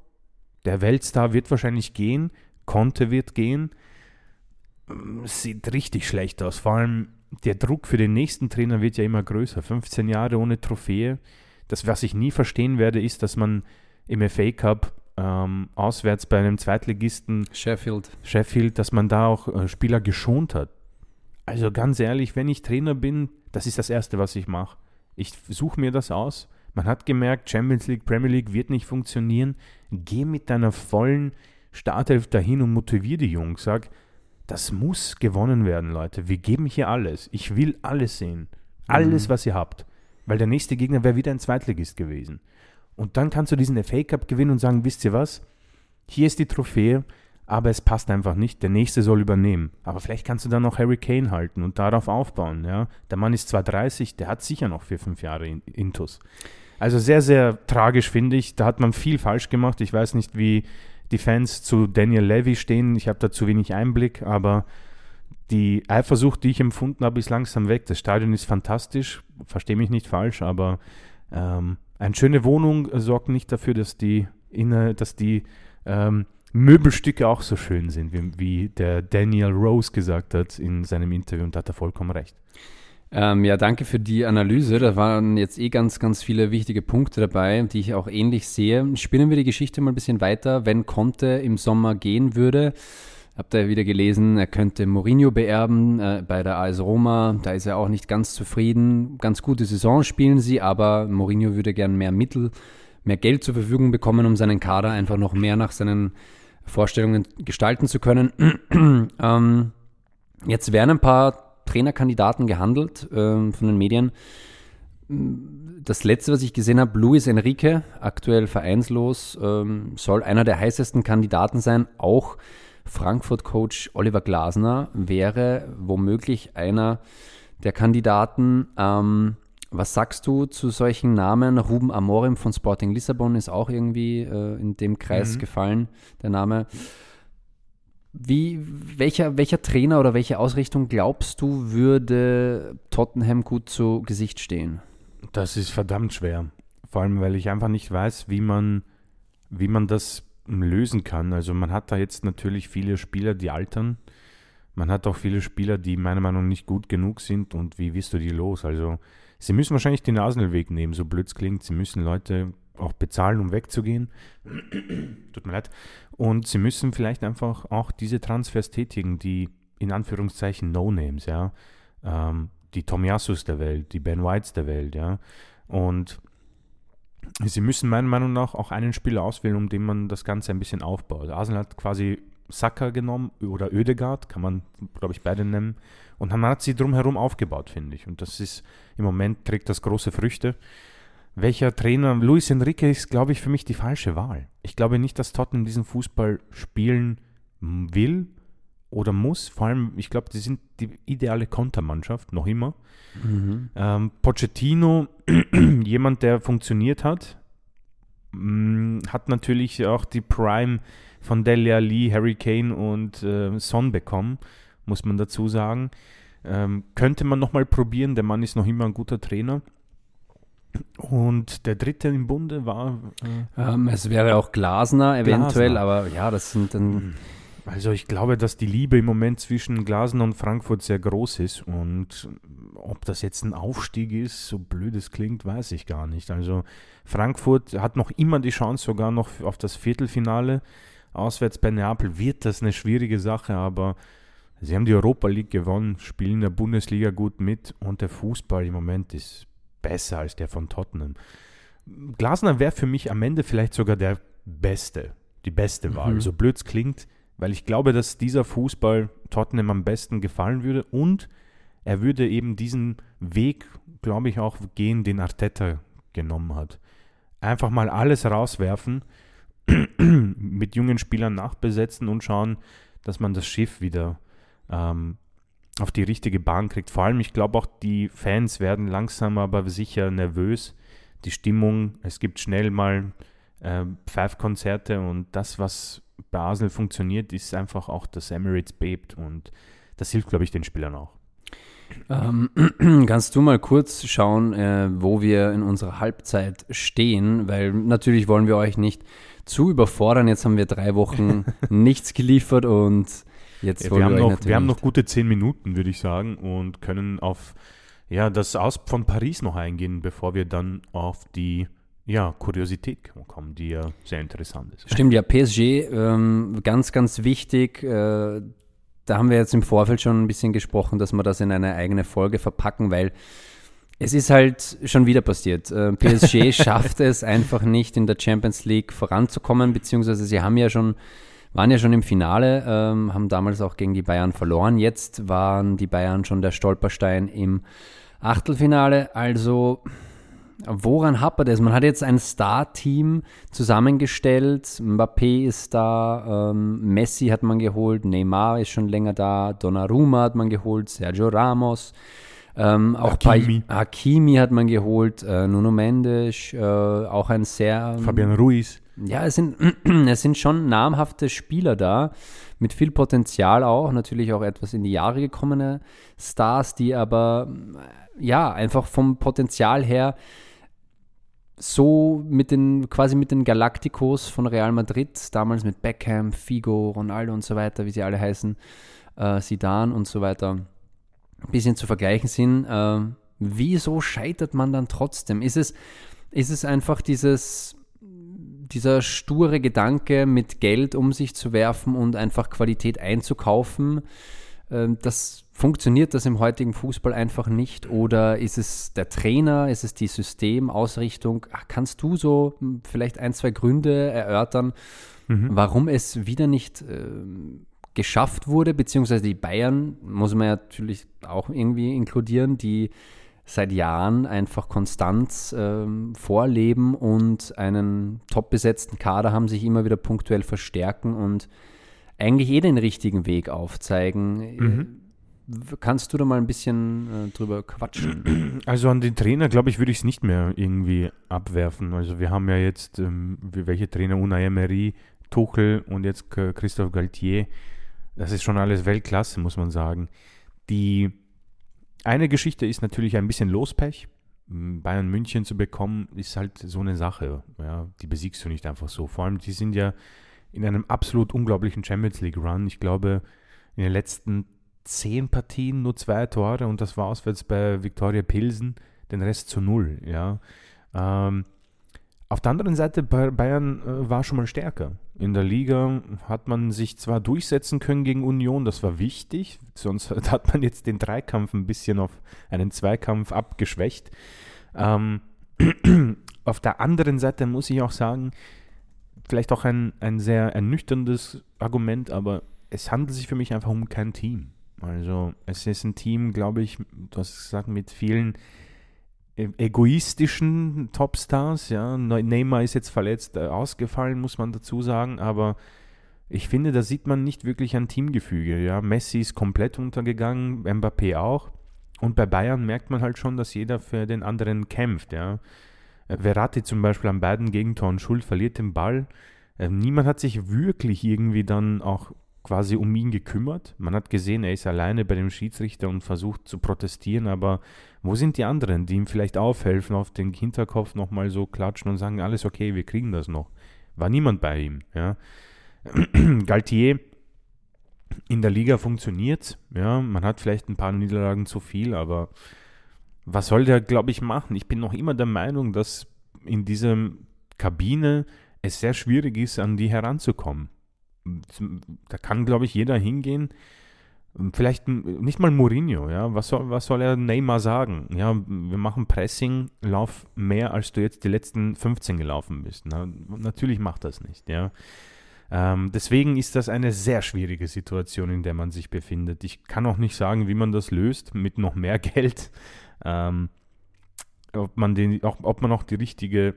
der Weltstar wird wahrscheinlich gehen, Conte wird gehen, sieht richtig schlecht aus, vor allem der Druck für den nächsten Trainer wird ja immer größer. 15 Jahre ohne Trophäe. Das, was ich nie verstehen werde, ist, dass man im FA Cup ähm, auswärts bei einem Zweitligisten Sheffield. Sheffield, dass man da auch äh, Spieler geschont hat. Also ganz ehrlich, wenn ich Trainer bin, das ist das Erste, was ich mache. Ich suche mir das aus. Man hat gemerkt, Champions League, Premier League wird nicht funktionieren. Geh mit deiner vollen Startelf dahin und motiviere die Jungs. Sag, das muss gewonnen werden, Leute. Wir geben hier alles. Ich will alles sehen. Alles, mhm. was ihr habt. Weil der nächste Gegner wäre wieder ein Zweitligist gewesen. Und dann kannst du diesen FA Cup gewinnen und sagen, wisst ihr was? Hier ist die Trophäe aber es passt einfach nicht. Der nächste soll übernehmen. Aber vielleicht kannst du dann noch Harry Kane halten und darauf aufbauen. Ja? Der Mann ist zwar 30, der hat sicher noch vier, fünf Jahre Intus. Also sehr, sehr tragisch finde ich. Da hat man viel falsch gemacht. Ich weiß nicht, wie die Fans zu Daniel Levy stehen. Ich habe da zu wenig Einblick, aber die Eifersucht, die ich empfunden habe, ist langsam weg. Das Stadion ist fantastisch, verstehe mich nicht falsch, aber ähm, eine schöne Wohnung sorgt nicht dafür, dass die, inne, dass die ähm, Möbelstücke auch so schön sind, wie, wie der Daniel Rose gesagt hat in seinem Interview und da hat er vollkommen recht. Ähm, ja, danke für die Analyse. Da waren jetzt eh ganz, ganz viele wichtige Punkte dabei, die ich auch ähnlich sehe. Spinnen wir die Geschichte mal ein bisschen weiter. Wenn Conte im Sommer gehen würde, habt ihr wieder gelesen, er könnte Mourinho beerben äh, bei der AS Roma. Da ist er auch nicht ganz zufrieden. Ganz gute Saison spielen sie, aber Mourinho würde gern mehr Mittel, mehr Geld zur Verfügung bekommen, um seinen Kader einfach noch mehr nach seinen Vorstellungen gestalten zu können. ähm, jetzt werden ein paar Trainerkandidaten gehandelt ähm, von den Medien. Das letzte, was ich gesehen habe, Luis Enrique, aktuell vereinslos, ähm, soll einer der heißesten Kandidaten sein. Auch Frankfurt-Coach Oliver Glasner wäre womöglich einer der Kandidaten. Ähm, was sagst du zu solchen Namen? Ruben Amorim von Sporting Lissabon ist auch irgendwie äh, in dem Kreis mhm. gefallen, der Name. Wie, welcher, welcher Trainer oder welche Ausrichtung glaubst du, würde Tottenham gut zu Gesicht stehen? Das ist verdammt schwer. Vor allem, weil ich einfach nicht weiß, wie man, wie man das lösen kann. Also man hat da jetzt natürlich viele Spieler, die altern. Man hat auch viele Spieler, die meiner Meinung nach nicht gut genug sind. Und wie wirst du die los? Also Sie müssen wahrscheinlich den Nasenweg nehmen, so blöd klingt. Sie müssen Leute auch bezahlen, um wegzugehen. Tut mir leid. Und sie müssen vielleicht einfach auch diese Transfers tätigen, die in Anführungszeichen No-Names, ja. Ähm, die Tomiasus der Welt, die Ben Whites der Welt, ja. Und sie müssen meiner Meinung nach auch einen Spieler auswählen, um den man das Ganze ein bisschen aufbaut. Arsenal hat quasi Saka genommen oder Ödegard, kann man, glaube ich, beide nennen. Und man hat sie drumherum aufgebaut, finde ich. Und das ist im Moment trägt das große Früchte. Welcher Trainer? Luis Enrique ist, glaube ich, für mich die falsche Wahl. Ich glaube nicht, dass Tottenham diesen Fußball spielen will oder muss. Vor allem, ich glaube, die sind die ideale Kontermannschaft, noch immer. Mhm. Ähm, Pochettino, jemand, der funktioniert hat, mh, mm, hat natürlich auch die Prime von Dele Alli, Harry Kane und äh, Son bekommen muss man dazu sagen. Ähm, könnte man nochmal probieren, der Mann ist noch immer ein guter Trainer. Und der dritte im Bunde war. Äh, ähm, es wäre auch Glasner eventuell, Glasner. aber ja, das sind dann. Hm. Also ich glaube, dass die Liebe im Moment zwischen Glasner und Frankfurt sehr groß ist. Und ob das jetzt ein Aufstieg ist, so blöd es klingt, weiß ich gar nicht. Also Frankfurt hat noch immer die Chance sogar noch auf das Viertelfinale. Auswärts bei Neapel wird das eine schwierige Sache, aber Sie haben die Europa League gewonnen, spielen in der Bundesliga gut mit und der Fußball im Moment ist besser als der von Tottenham. Glasner wäre für mich am Ende vielleicht sogar der beste, die beste Wahl. Mhm. So blöd es klingt, weil ich glaube, dass dieser Fußball Tottenham am besten gefallen würde und er würde eben diesen Weg, glaube ich, auch gehen, den Arteta genommen hat. Einfach mal alles rauswerfen, mit jungen Spielern nachbesetzen und schauen, dass man das Schiff wieder ähm, auf die richtige Bahn kriegt. Vor allem, ich glaube auch, die Fans werden langsam aber sicher nervös. Die Stimmung, es gibt schnell mal äh, Pfeifkonzerte und das, was bei Arsenal funktioniert, ist einfach auch, dass Emirates bebt und das hilft, glaube ich, den Spielern auch. Ähm, kannst du mal kurz schauen, äh, wo wir in unserer Halbzeit stehen? Weil natürlich wollen wir euch nicht zu überfordern. Jetzt haben wir drei Wochen nichts geliefert und Jetzt wir, haben noch, wir haben noch gute zehn Minuten, würde ich sagen, und können auf ja, das Aus von Paris noch eingehen, bevor wir dann auf die ja, Kuriosität kommen, die ja sehr interessant ist. Stimmt, ja, PSG, ähm, ganz, ganz wichtig. Äh, da haben wir jetzt im Vorfeld schon ein bisschen gesprochen, dass wir das in eine eigene Folge verpacken, weil es ist halt schon wieder passiert. Äh, PSG schafft es einfach nicht, in der Champions League voranzukommen, beziehungsweise sie haben ja schon, waren ja schon im Finale, ähm, haben damals auch gegen die Bayern verloren. Jetzt waren die Bayern schon der Stolperstein im Achtelfinale. Also woran hapert es? Man hat jetzt ein Star-Team zusammengestellt. Mbappé ist da, ähm, Messi hat man geholt, Neymar ist schon länger da, Donnarumma hat man geholt, Sergio Ramos. Ähm, auch Hakimi. Bei Hakimi hat man geholt, äh, Nuno Mendes, äh, auch ein sehr. Ähm, Fabian Ruiz. Ja, es sind, es sind schon namhafte Spieler da, mit viel Potenzial auch, natürlich auch etwas in die Jahre gekommene Stars, die aber ja einfach vom Potenzial her so mit den, quasi mit den Galacticos von Real Madrid, damals mit Beckham, Figo, Ronaldo und so weiter, wie sie alle heißen, äh, Zidane und so weiter, ein bisschen zu vergleichen sind. Äh, wieso scheitert man dann trotzdem? Ist es, ist es einfach dieses, dieser sture Gedanke, mit Geld um sich zu werfen und einfach Qualität einzukaufen? Äh, das Funktioniert das im heutigen Fußball einfach nicht oder ist es der Trainer, ist es die Systemausrichtung? Ach, kannst du so hm, vielleicht ein, zwei Gründe erörtern, mhm. warum es wieder nicht äh, geschafft wurde, beziehungsweise die Bayern, muss man ja natürlich auch irgendwie inkludieren, die seit Jahren einfach Konstanz ähm, vorleben und einen top besetzten Kader haben, sich immer wieder punktuell verstärken und eigentlich eh den richtigen Weg aufzeigen. Mhm Kannst du da mal ein bisschen äh, drüber quatschen? Also an den Trainer, glaube ich, würde ich es nicht mehr irgendwie abwerfen. Also wir haben ja jetzt, ähm, welche Trainer, Unai Emery, Tuchel und jetzt Christophe Galtier. Das ist schon alles Weltklasse, muss man sagen. Die eine Geschichte ist natürlich ein bisschen Lospech. Bayern München zu bekommen, ist halt so eine Sache. Ja, die besiegst du nicht einfach so. Vor allem, die sind ja in einem absolut unglaublichen Champions League Run. Ich glaube, in den letzten zehn Partien nur zwei Tore und das war auswärts bei Viktoria Pilsen, den Rest zu null. Ja. Ähm, auf der anderen Seite, Bayern äh, war schon mal stärker. In der Liga hat man sich zwar durchsetzen können gegen Union, das war wichtig, sonst hat man jetzt den Dreikampf ein bisschen auf einen Zweikampf abgeschwächt. Ähm, auf der anderen Seite muss ich auch sagen, vielleicht auch ein, ein sehr ernüchterndes Argument, aber es handelt sich für mich einfach um kein Team. Also es ist ein Team, glaube ich, du hast gesagt, mit vielen egoistischen Topstars. Ja. Neymar ist jetzt verletzt äh, ausgefallen, muss man dazu sagen, aber ich finde, da sieht man nicht wirklich ein Teamgefüge. Ja. Messi ist komplett untergegangen, Mbappé auch. Und bei Bayern merkt man halt schon, dass jeder für den anderen kämpft. Ja. Äh, Verratti zum Beispiel an beiden Gegentoren schuld, verliert den Ball. Äh, niemand hat sich wirklich irgendwie dann auch quasi um ihn gekümmert. Man hat gesehen, er ist alleine bei dem Schiedsrichter und versucht zu protestieren, aber wo sind die anderen, die ihm vielleicht aufhelfen, auf den Hinterkopf nochmal so klatschen und sagen, alles okay, wir kriegen das noch. War niemand bei ihm. Ja. Galtier in der Liga funktioniert, ja, man hat vielleicht ein paar Niederlagen zu viel, aber was soll der, glaube ich, machen? Ich bin noch immer der Meinung, dass in dieser Kabine es sehr schwierig ist, an die heranzukommen da kann, glaube ich, jeder hingehen. Vielleicht nicht mal Mourinho, ja. Was soll, was soll er Neymar sagen? Ja, wir machen Pressing, lauf mehr, als du jetzt die letzten 15 gelaufen bist. Na, natürlich macht das nicht, ja. Ähm, deswegen ist das eine sehr schwierige Situation, in der man sich befindet. Ich kann auch nicht sagen, wie man das löst mit noch mehr Geld. Ähm, ob man den, auch, ob man auch die richtige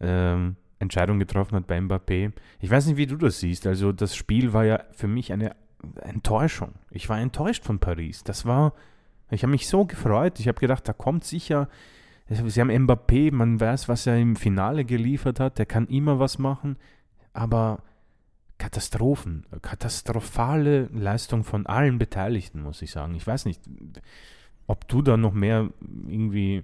ähm, Entscheidung getroffen hat bei Mbappé. Ich weiß nicht, wie du das siehst. Also das Spiel war ja für mich eine Enttäuschung. Ich war enttäuscht von Paris. Das war, ich habe mich so gefreut. Ich habe gedacht, da kommt sicher. Sie haben Mbappé, man weiß, was er im Finale geliefert hat. Der kann immer was machen. Aber Katastrophen, katastrophale Leistung von allen Beteiligten, muss ich sagen. Ich weiß nicht, ob du da noch mehr irgendwie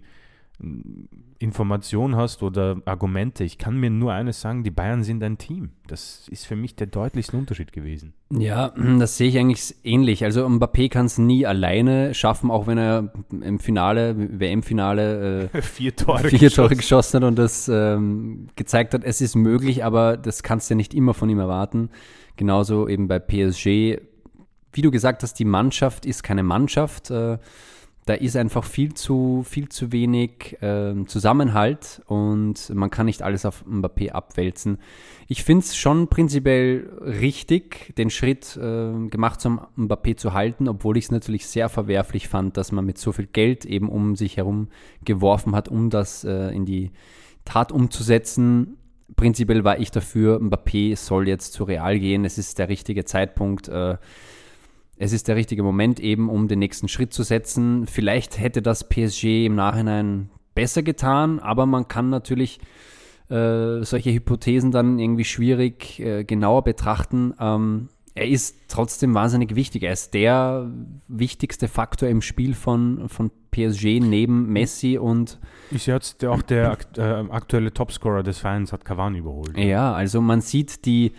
Information hast oder Argumente. Ich kann mir nur eines sagen, die Bayern sind ein Team. Das ist für mich der deutlichste Unterschied gewesen. Ja, das sehe ich eigentlich ähnlich. Also Mbappé kann es nie alleine schaffen, auch wenn er im Finale, WM-Finale, äh, vier, Tore, vier geschossen. Tore geschossen hat und das ähm, gezeigt hat, es ist möglich, aber das kannst du ja nicht immer von ihm erwarten. Genauso eben bei PSG. Wie du gesagt hast, die Mannschaft ist keine Mannschaft. Äh, da ist einfach viel zu, viel zu wenig äh, Zusammenhalt und man kann nicht alles auf Mbappé abwälzen. Ich finde es schon prinzipiell richtig, den Schritt äh, gemacht zu haben, Mbappé zu halten, obwohl ich es natürlich sehr verwerflich fand, dass man mit so viel Geld eben um sich herum geworfen hat, um das äh, in die Tat umzusetzen. Prinzipiell war ich dafür, Mbappé soll jetzt zu Real gehen. Es ist der richtige Zeitpunkt äh, es ist der richtige Moment eben, um den nächsten Schritt zu setzen. Vielleicht hätte das PSG im Nachhinein besser getan, aber man kann natürlich äh, solche Hypothesen dann irgendwie schwierig äh, genauer betrachten. Ähm, er ist trotzdem wahnsinnig wichtig. Er ist der wichtigste Faktor im Spiel von, von PSG neben Messi und. Ist jetzt auch der äh, aktuelle Topscorer des Vereins, hat Cavani überholt. Ja, also man sieht die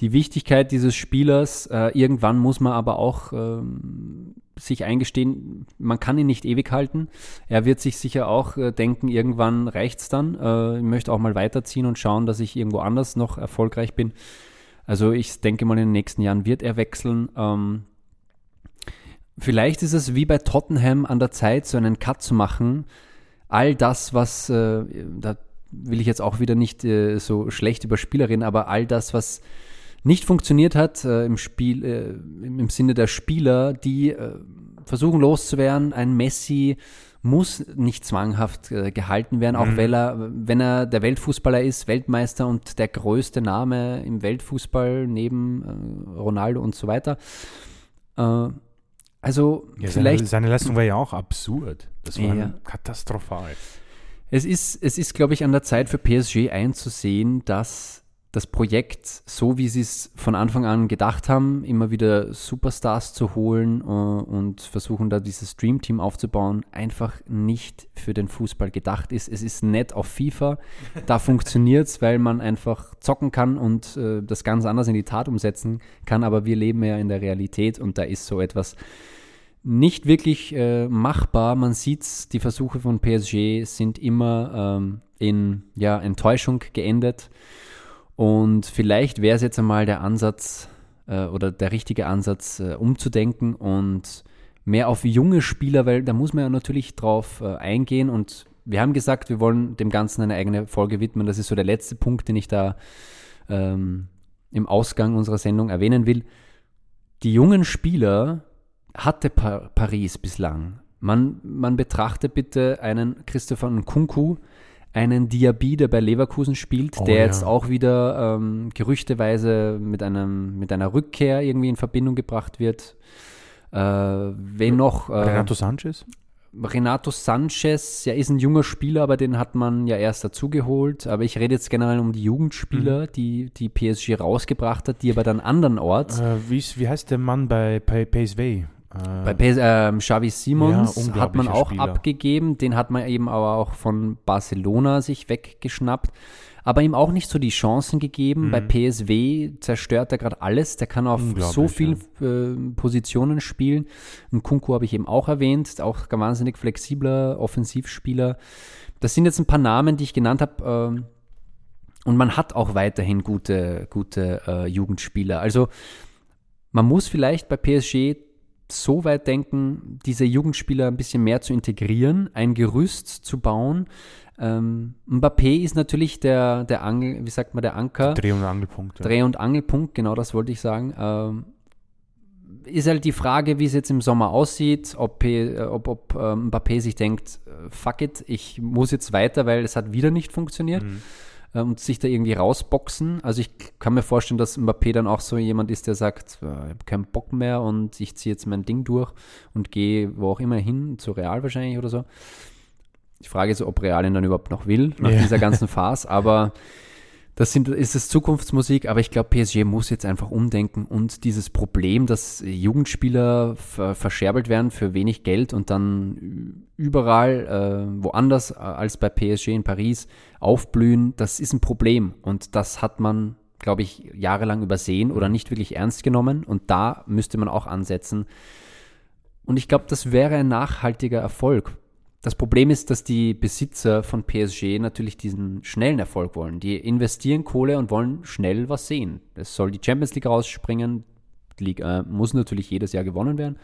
die Wichtigkeit dieses Spielers. Äh, irgendwann muss man aber auch ähm, sich eingestehen, man kann ihn nicht ewig halten. Er wird sich sicher auch äh, denken, irgendwann reicht es dann. Äh, ich möchte auch mal weiterziehen und schauen, dass ich irgendwo anders noch erfolgreich bin. Also ich denke mal, in den nächsten Jahren wird er wechseln. Ähm, vielleicht ist es wie bei Tottenham an der Zeit, so einen Cut zu machen. All das, was, äh, da will ich jetzt auch wieder nicht äh, so schlecht über Spieler reden, aber all das, was nicht funktioniert hat äh, im Spiel, äh, im Sinne der Spieler, die äh, versuchen loszuwerden. Ein Messi muss nicht zwanghaft äh, gehalten werden, auch mhm. weil er, wenn er der Weltfußballer ist, Weltmeister und der größte Name im Weltfußball neben äh, Ronaldo und so weiter. Äh, also ja, vielleicht. Seine, seine, Leistung war ja auch absurd. Das war ja. katastrophal. Es ist, es ist, glaube ich, an der Zeit für PSG einzusehen, dass das Projekt, so wie sie es von Anfang an gedacht haben, immer wieder Superstars zu holen äh, und versuchen da dieses Dreamteam aufzubauen, einfach nicht für den Fußball gedacht ist. Es ist nett auf FIFA, da funktioniert es, weil man einfach zocken kann und äh, das ganz anders in die Tat umsetzen kann, aber wir leben ja in der Realität und da ist so etwas nicht wirklich äh, machbar. Man sieht es, die Versuche von PSG sind immer ähm, in ja, Enttäuschung geendet. Und vielleicht wäre es jetzt einmal der Ansatz äh, oder der richtige Ansatz, äh, umzudenken und mehr auf junge Spieler, weil da muss man ja natürlich drauf äh, eingehen. Und wir haben gesagt, wir wollen dem Ganzen eine eigene Folge widmen. Das ist so der letzte Punkt, den ich da ähm, im Ausgang unserer Sendung erwähnen will. Die jungen Spieler hatte pa Paris bislang. Man, man betrachte bitte einen Christopher Nkunku, einen Diaby, der bei Leverkusen spielt, oh, der ja. jetzt auch wieder ähm, gerüchteweise mit, einem, mit einer Rückkehr irgendwie in Verbindung gebracht wird. Äh, wen noch? Äh, Renato Sanchez? Renato Sanchez, ja, ist ein junger Spieler, aber den hat man ja erst dazugeholt. Aber ich rede jetzt generell um die Jugendspieler, mhm. die die PSG rausgebracht hat, die aber dann andernorts. Äh, wie, wie heißt der Mann bei, bei PSV? Bei PS, äh, Xavi Simons ja, hat man auch Spieler. abgegeben, den hat man eben aber auch von Barcelona sich weggeschnappt, aber ihm auch nicht so die Chancen gegeben. Mhm. Bei PSW zerstört er gerade alles, der kann auf so vielen ja. äh, Positionen spielen. Und Kunku habe ich eben auch erwähnt, auch wahnsinnig flexibler Offensivspieler. Das sind jetzt ein paar Namen, die ich genannt habe. Äh, und man hat auch weiterhin gute, gute äh, Jugendspieler. Also man muss vielleicht bei PSG so weit denken, diese Jugendspieler ein bisschen mehr zu integrieren, ein Gerüst zu bauen. Ähm, Mbappé ist natürlich der, der Angel, wie sagt man, der Anker. Dreh- und Angelpunkt. Ja. Dreh- und Angelpunkt, genau das wollte ich sagen. Ähm, ist halt die Frage, wie es jetzt im Sommer aussieht, ob, äh, ob, ob ähm, Mbappé sich denkt, äh, fuck it, ich muss jetzt weiter, weil es hat wieder nicht funktioniert. Mhm äh, und sich da irgendwie rausboxen. Also ich kann mir vorstellen, dass Mbappé dann auch so jemand ist, der sagt, äh, ich habe keinen Bock mehr und ich ziehe jetzt mein Ding durch und gehe wo auch immer hin, zu Real wahrscheinlich oder so. Die Frage ist, ob Real ihn dann überhaupt noch will, nach yeah. dieser ganzen Phase, aber das sind, ist es Zukunftsmusik, aber ich glaube, PSG muss jetzt einfach umdenken und dieses Problem, dass Jugendspieler verscherbelt werden für wenig Geld und dann überall äh, woanders als bei PSG in Paris aufblühen, das ist ein Problem. Und das hat man, glaube ich, jahrelang übersehen oder nicht wirklich ernst genommen. Und da müsste man auch ansetzen. Und ich glaube, das wäre ein nachhaltiger Erfolg das Problem ist, dass die Besitzer von PSG natürlich diesen schnellen Erfolg wollen. Die investieren Kohle und wollen schnell was sehen. Es soll die Champions League rausspringen. Die Liga äh, muss natürlich jedes Jahr gewonnen werden.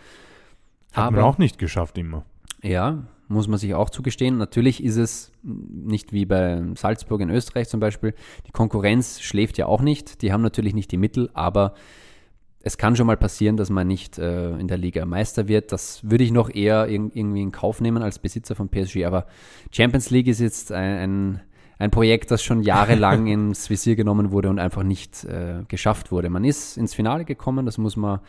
Hat Aber, man auch nicht geschafft immer. Ja, muss man sich auch zugestehen. Natürlich ist es nicht wie bei Salzburg in Österreich zum Beispiel. Die Konkurrenz schläft ja auch nicht. Die haben natürlich nicht die Mittel, aber es kann schon mal passieren, dass man nicht äh, in der Liga Meister wird. Das würde ich noch eher in, irgendwie in Kauf nehmen als Besitzer von PSG. Aber Champions League ist jetzt ein, ein, ein Projekt, das schon jahrelang ins Visier genommen wurde und einfach nicht äh, geschafft wurde. Man ist ins Finale gekommen, das muss man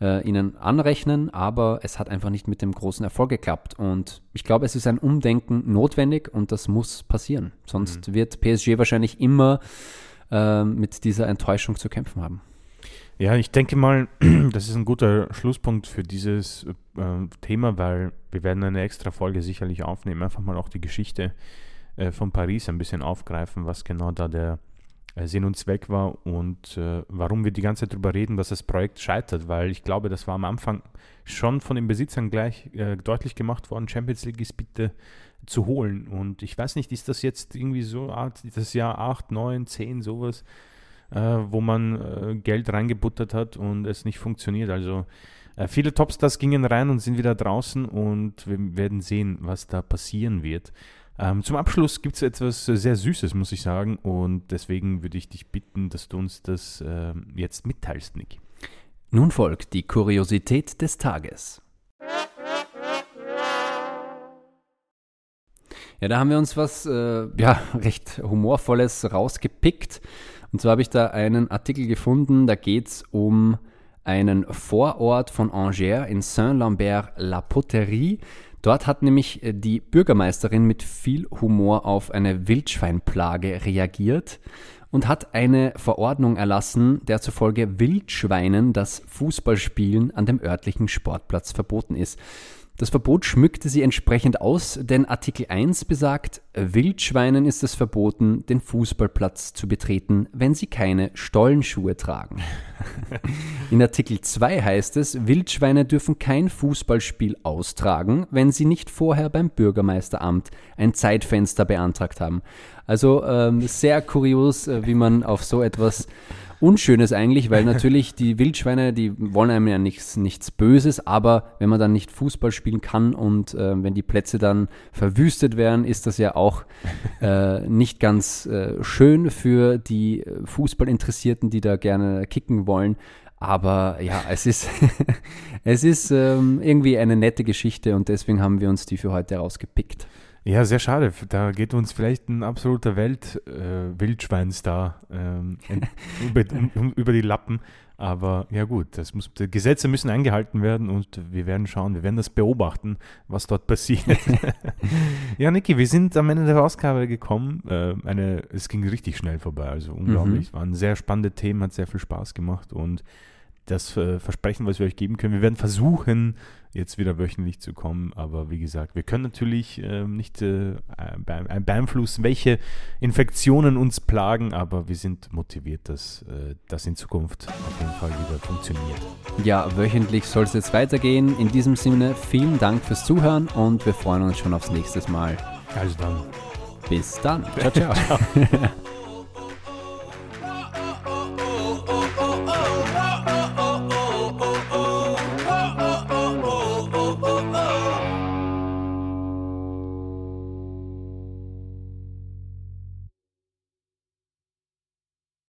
äh, ihnen anrechnen, aber es hat einfach nicht mit dem großen Erfolg geklappt. Und ich glaube, es ist ein Umdenken notwendig und das muss passieren. Sonst mhm. wird PSG wahrscheinlich immer äh, mit dieser Enttäuschung zu kämpfen haben. Ja, ich denke mal, das ist ein guter Schlusspunkt für dieses äh, Thema, weil wir werden eine extra Folge sicherlich aufnehmen, einfach mal auch die Geschichte äh, von Paris ein bisschen aufgreifen, was genau da der äh, Sinn und Zweck war und äh, warum wir die ganze Zeit darüber reden, dass das Projekt scheitert, weil ich glaube, das war am Anfang schon von den Besitzern gleich äh, deutlich gemacht worden, Champions League ist bitte zu holen. Und ich weiß nicht, ist das jetzt irgendwie so, das Jahr 8, 9, 10, sowas, äh, wo man äh, Geld reingebuttert hat und es nicht funktioniert. Also äh, viele Topstars gingen rein und sind wieder draußen und wir werden sehen, was da passieren wird. Ähm, zum Abschluss gibt es etwas sehr Süßes, muss ich sagen, und deswegen würde ich dich bitten, dass du uns das äh, jetzt mitteilst, Nick. Nun folgt die Kuriosität des Tages. Ja, da haben wir uns was äh, ja, recht Humorvolles rausgepickt. Und zwar habe ich da einen Artikel gefunden, da geht es um einen Vorort von Angers in Saint-Lambert-la-Poterie. Dort hat nämlich äh, die Bürgermeisterin mit viel Humor auf eine Wildschweinplage reagiert und hat eine Verordnung erlassen, der zufolge Wildschweinen das Fußballspielen an dem örtlichen Sportplatz verboten ist. Das Verbot schmückte sie entsprechend aus, denn Artikel 1 besagt, Wildschweinen ist es verboten, den Fußballplatz zu betreten, wenn sie keine Stollenschuhe tragen. In Artikel 2 heißt es, Wildschweine dürfen kein Fußballspiel austragen, wenn sie nicht vorher beim Bürgermeisteramt ein Zeitfenster beantragt haben. Also ähm, sehr kurios, äh, wie man auf so etwas Unschönes eigentlich, weil natürlich die Wildschweine, die wollen einem ja nichts, nichts Böses, aber wenn man dann nicht Fußball spielen kann und äh, wenn die Plätze dann verwüstet werden, ist das ja auch äh, nicht ganz äh, schön für die Fußballinteressierten, die da gerne kicken wollen. Aber ja, es ist, es ist ähm, irgendwie eine nette Geschichte und deswegen haben wir uns die für heute rausgepickt. Ja, sehr schade. Da geht uns vielleicht ein absoluter Welt-Wildschweinstar äh, ähm, über, um, über, die Lappen. Aber ja gut, das muss, die Gesetze müssen eingehalten werden und wir werden schauen, wir werden das beobachten, was dort passiert. ja, Niki, wir sind am Ende der Ausgabe gekommen. Äh, eine, es ging richtig schnell vorbei, also unglaublich. Mhm. Waren sehr spannende Themen, hat sehr viel Spaß gemacht und das äh, Versprechen, was wir euch geben können. Wir werden versuchen, jetzt wieder wöchentlich zu kommen. Aber wie gesagt, wir können natürlich äh, nicht äh, beeinflussen, welche Infektionen uns plagen, aber wir sind motiviert, dass äh, das in Zukunft auf jeden Fall wieder funktioniert. Ja, wöchentlich soll es jetzt weitergehen. In diesem Sinne, vielen Dank fürs Zuhören und wir freuen uns schon aufs nächste Mal. Also dann. Bis dann. Ciao, ciao. ciao.